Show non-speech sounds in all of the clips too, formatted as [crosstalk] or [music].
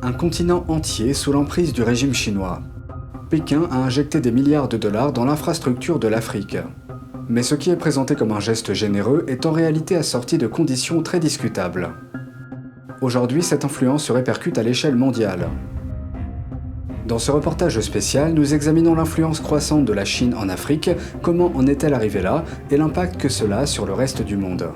Un continent entier sous l'emprise du régime chinois. Pékin a injecté des milliards de dollars dans l'infrastructure de l'Afrique. Mais ce qui est présenté comme un geste généreux est en réalité assorti de conditions très discutables. Aujourd'hui, cette influence se répercute à l'échelle mondiale. Dans ce reportage spécial, nous examinons l'influence croissante de la Chine en Afrique, comment en est-elle arrivée là, et l'impact que cela a sur le reste du monde.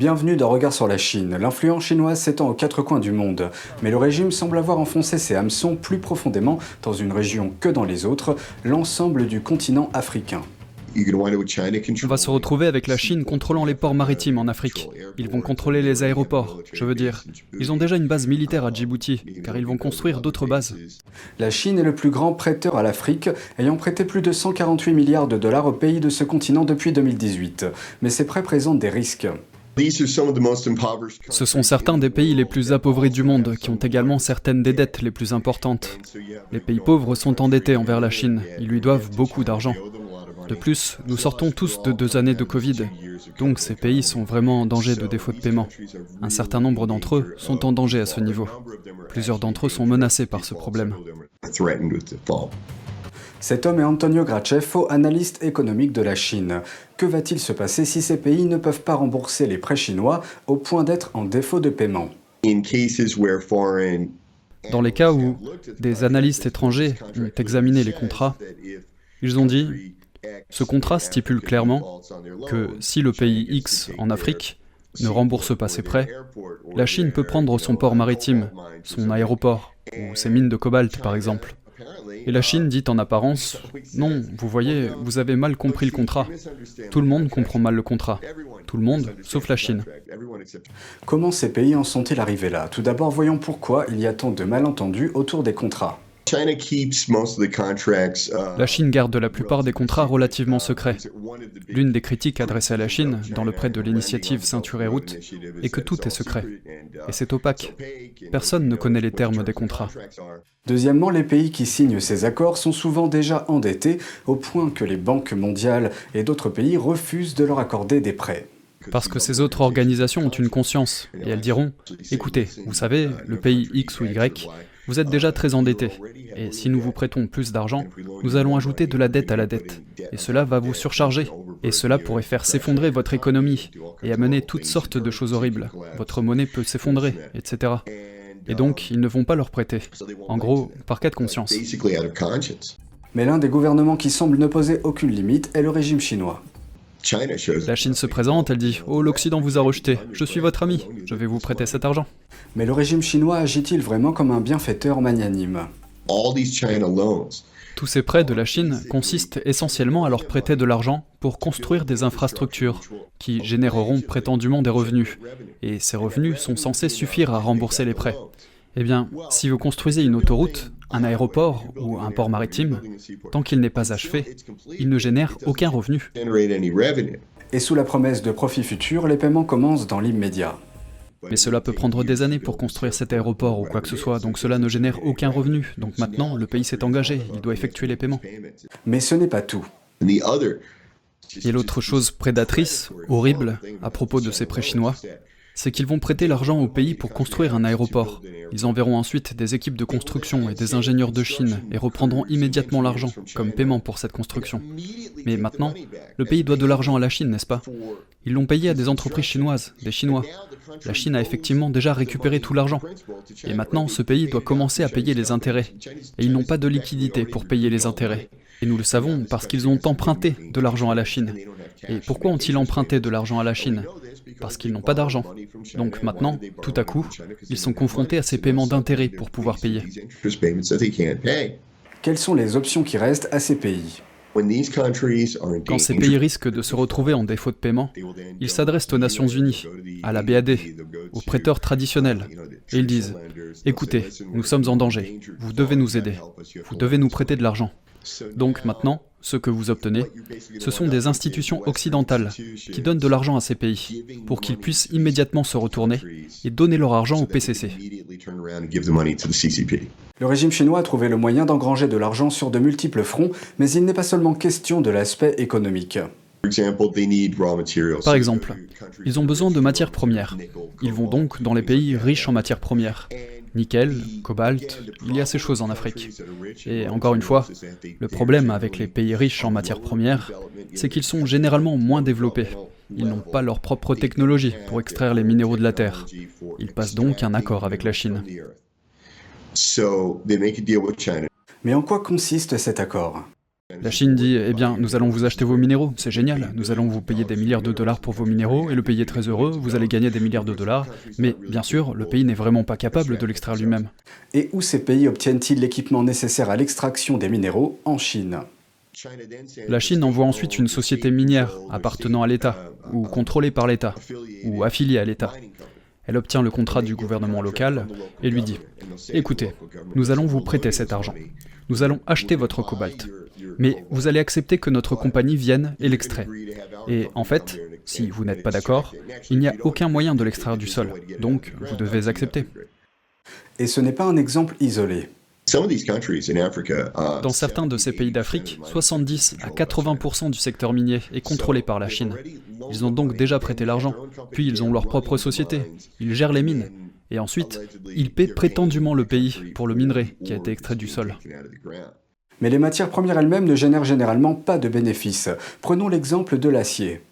Bienvenue dans Regard sur la Chine. L'influence chinoise s'étend aux quatre coins du monde, mais le régime semble avoir enfoncé ses hameçons plus profondément dans une région que dans les autres, l'ensemble du continent africain. On va se retrouver avec la Chine contrôlant les ports maritimes en Afrique. Ils vont contrôler les aéroports, je veux dire. Ils ont déjà une base militaire à Djibouti, car ils vont construire d'autres bases. La Chine est le plus grand prêteur à l'Afrique, ayant prêté plus de 148 milliards de dollars aux pays de ce continent depuis 2018. Mais ces prêts présentent des risques. Ce sont certains des pays les plus appauvris du monde qui ont également certaines des dettes les plus importantes. Les pays pauvres sont endettés envers la Chine. Ils lui doivent beaucoup d'argent. De plus, nous sortons tous de deux années de Covid, donc ces pays sont vraiment en danger de défaut de paiement. Un certain nombre d'entre eux sont en danger à ce niveau. Plusieurs d'entre eux sont menacés par ce problème. Cet homme est Antonio Graceffo, analyste économique de la Chine. Que va-t-il se passer si ces pays ne peuvent pas rembourser les prêts chinois au point d'être en défaut de paiement? Dans les cas où des analystes étrangers ont examiné les contrats, ils ont dit ce contrat stipule clairement que si le pays X en Afrique ne rembourse pas ses prêts, la Chine peut prendre son port maritime, son aéroport ou ses mines de cobalt par exemple. Et la Chine dit en apparence, [laughs] non, vous voyez, vous avez mal compris le contrat. Tout le monde comprend mal le contrat. Tout le monde, sauf la Chine. Comment ces pays en sont-ils arrivés là? Tout d'abord, voyons pourquoi il y a tant de malentendus autour des contrats. Uh, la Chine garde la plupart des contrats relativement secrets. L'une des critiques adressées à la Chine dans le prêt de l'initiative Ceinture et Route est que tout est secret. Et c'est opaque. Personne ne connaît les termes des contrats. Deuxièmement, les pays qui signent ces accords sont souvent déjà endettés au point que les banques mondiales et d'autres pays refusent de leur accorder des prêts. Parce que ces autres organisations ont une conscience, et elles diront, écoutez, vous savez, le pays X ou Y vous êtes déjà très endetté, et si nous vous prêtons plus d'argent, nous allons ajouter de la dette à la dette, et cela va vous surcharger, et cela pourrait faire s'effondrer votre économie, et amener toutes sortes de choses horribles. Votre monnaie peut s'effondrer, etc. Et donc, ils ne vont pas leur prêter. En gros, par cas de conscience. Mais l'un des gouvernements qui semble ne poser aucune limite est le régime chinois. La Chine se présente, elle dit Oh, l'Occident vous a rejeté, je suis votre ami, je vais vous prêter cet argent. Mais le régime chinois agit-il vraiment comme un bienfaiteur magnanime Tous ces prêts de la Chine consistent essentiellement à leur prêter de l'argent pour construire des infrastructures qui généreront prétendument des revenus. Et ces revenus sont censés suffire à rembourser les prêts. Eh bien, si vous construisez une autoroute, un aéroport ou un port maritime, tant qu'il n'est pas achevé, il ne génère aucun revenu. Et sous la promesse de profit futur, les paiements commencent dans l'immédiat. Mais cela peut prendre des années pour construire cet aéroport ou quoi que ce soit, donc cela ne génère aucun revenu. Donc maintenant, le pays s'est engagé, il doit effectuer les paiements. Mais ce n'est pas tout. Et l'autre chose prédatrice, horrible, à propos de ces prêts chinois, c'est qu'ils vont prêter l'argent au pays pour construire un aéroport. Ils enverront ensuite des équipes de construction et des ingénieurs de Chine et reprendront immédiatement l'argent comme paiement pour cette construction. Mais maintenant, le pays doit de l'argent à la Chine, n'est-ce pas? Ils l'ont payé à des entreprises chinoises, des Chinois. La Chine a effectivement déjà récupéré tout l'argent. Et maintenant, ce pays doit commencer à payer les intérêts. Et ils n'ont pas de liquidité pour payer les intérêts. Et nous le savons parce qu'ils ont emprunté de l'argent à la Chine. Et pourquoi ont-ils emprunté de l'argent à la Chine? Parce qu'ils n'ont pas d'argent. Donc maintenant, tout à coup, ils sont confrontés à ces paiements d'intérêts pour pouvoir payer. Quelles sont les options qui restent à ces pays quand ces pays risquent de se retrouver en défaut de paiement, ils s'adressent aux Nations Unies, à la BAD, aux prêteurs traditionnels, et ils disent, écoutez, nous sommes en danger, vous devez nous aider, vous devez nous prêter de l'argent. Donc maintenant, ce que vous obtenez, ce sont des institutions occidentales qui donnent de l'argent à ces pays pour qu'ils puissent immédiatement se retourner et donner leur argent au PCC. Le régime chinois a trouvé le moyen d'engranger de l'argent sur de multiples fronts, mais il n'est pas seulement question de l'aspect économique. Par exemple, ils ont besoin de matières premières. Ils vont donc dans les pays riches en matières premières. Nickel, cobalt, il y a ces choses en Afrique. Et encore une fois, le problème avec les pays riches en matières premières, c'est qu'ils sont généralement moins développés. Ils n'ont pas leur propre technologie pour extraire les minéraux de la Terre. Ils passent donc un accord avec la Chine. Mais en quoi consiste cet accord? La Chine dit Eh bien, nous allons vous acheter vos minéraux, c'est génial, nous allons vous payer des milliards de dollars pour vos minéraux, et le pays est très heureux, vous allez gagner des milliards de dollars, mais bien sûr, le pays n'est vraiment pas capable de l'extraire lui-même. Et où ces pays obtiennent-ils l'équipement nécessaire à l'extraction des minéraux En Chine? La Chine envoie ensuite une société minière appartenant à l'État, ou contrôlée par l'État, ou affiliée à l'État. Elle obtient le contrat du gouvernement local et lui dit Écoutez, nous allons vous prêter cet argent. Nous allons acheter votre cobalt. Mais vous allez accepter que notre compagnie vienne et l'extrait. Et en fait, si vous n'êtes pas d'accord, il n'y a aucun moyen de l'extraire du sol. Donc, vous devez accepter. Et ce n'est pas un exemple isolé. Dans certains de ces pays d'Afrique, 70 à 80% du secteur minier est contrôlé par la Chine. Ils ont donc déjà prêté l'argent, puis ils ont leur propre société, ils gèrent les mines, et ensuite, ils paient prétendument le pays pour le minerai qui a été extrait du sol. Mais les matières premières elles-mêmes ne génèrent généralement pas de bénéfices. Prenons l'exemple de l'acier.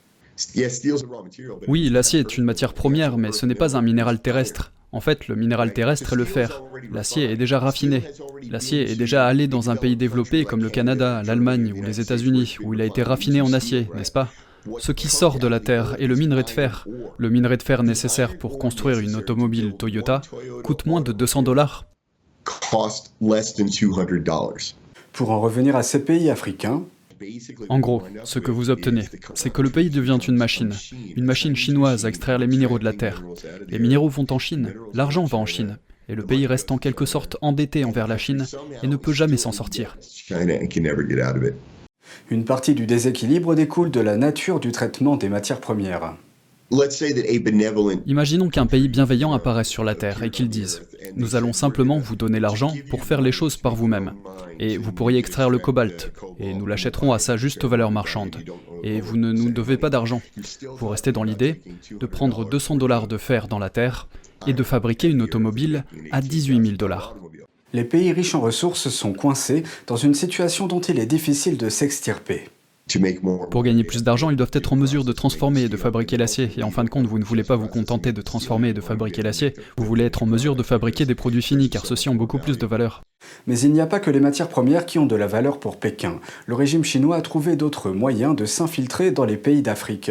Oui, l'acier est une matière première, mais ce n'est pas un minéral terrestre. En fait, le minéral terrestre est le fer. L'acier est déjà raffiné. L'acier est déjà allé dans un pays développé comme le Canada, l'Allemagne ou les États-Unis, où il a été raffiné en acier, n'est-ce pas? Ce qui sort de la Terre est le minerai de fer. Le minerai de fer nécessaire pour construire une automobile Toyota coûte moins de 200 dollars. Pour en revenir à ces pays africains, en gros, ce que vous obtenez, c'est que le pays devient une machine, une machine chinoise à extraire les minéraux de la Terre. Les minéraux vont en Chine, l'argent va en Chine, et le pays reste en quelque sorte endetté envers la Chine et ne peut jamais s'en sortir. Une partie du déséquilibre découle de la nature du traitement des matières premières. Imaginons qu'un pays bienveillant apparaisse sur la Terre et qu'il dise ⁇ Nous allons simplement vous donner l'argent pour faire les choses par vous-même, et vous pourriez extraire le cobalt, et nous l'achèterons à sa juste valeur marchande, et vous ne nous devez pas d'argent. Vous restez dans l'idée de prendre 200 dollars de fer dans la Terre et de fabriquer une automobile à 18 000 dollars. Les pays riches en ressources sont coincés dans une situation dont il est difficile de s'extirper. Pour gagner plus d'argent, ils doivent être en mesure de transformer et de fabriquer l'acier. Et en fin de compte, vous ne voulez pas vous contenter de transformer et de fabriquer l'acier, vous voulez être en mesure de fabriquer des produits finis, car ceux-ci ont beaucoup plus de valeur. Mais il n'y a pas que les matières premières qui ont de la valeur pour Pékin. Le régime chinois a trouvé d'autres moyens de s'infiltrer dans les pays d'Afrique.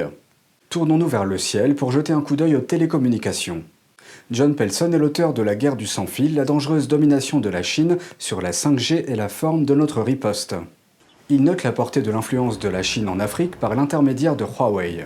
Tournons-nous vers le ciel pour jeter un coup d'œil aux télécommunications. John Pelson est l'auteur de La guerre du sans-fil, la dangereuse domination de la Chine sur la 5G et la forme de notre riposte. Il note la portée de l'influence de la Chine en Afrique par l'intermédiaire de Huawei.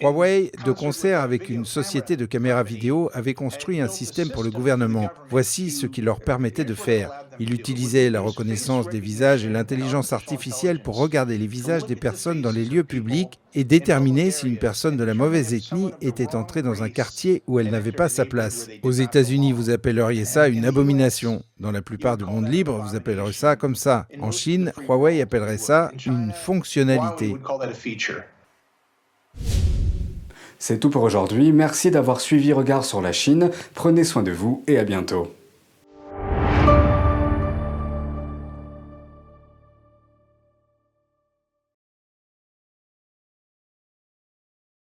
De concert avec une société de caméras vidéo, avait construit un système pour le gouvernement. Voici ce qu'il leur permettait de faire. Il utilisait la reconnaissance des visages et l'intelligence artificielle pour regarder les visages des personnes dans les lieux publics et déterminer si une personne de la mauvaise ethnie était entrée dans un quartier où elle n'avait pas sa place. Aux États-Unis, vous appelleriez ça une abomination. Dans la plupart du monde libre, vous appellerez ça comme ça. En Chine, Huawei appellerait ça une fonctionnalité. C'est tout pour aujourd'hui, merci d'avoir suivi Regard sur la Chine, prenez soin de vous et à bientôt.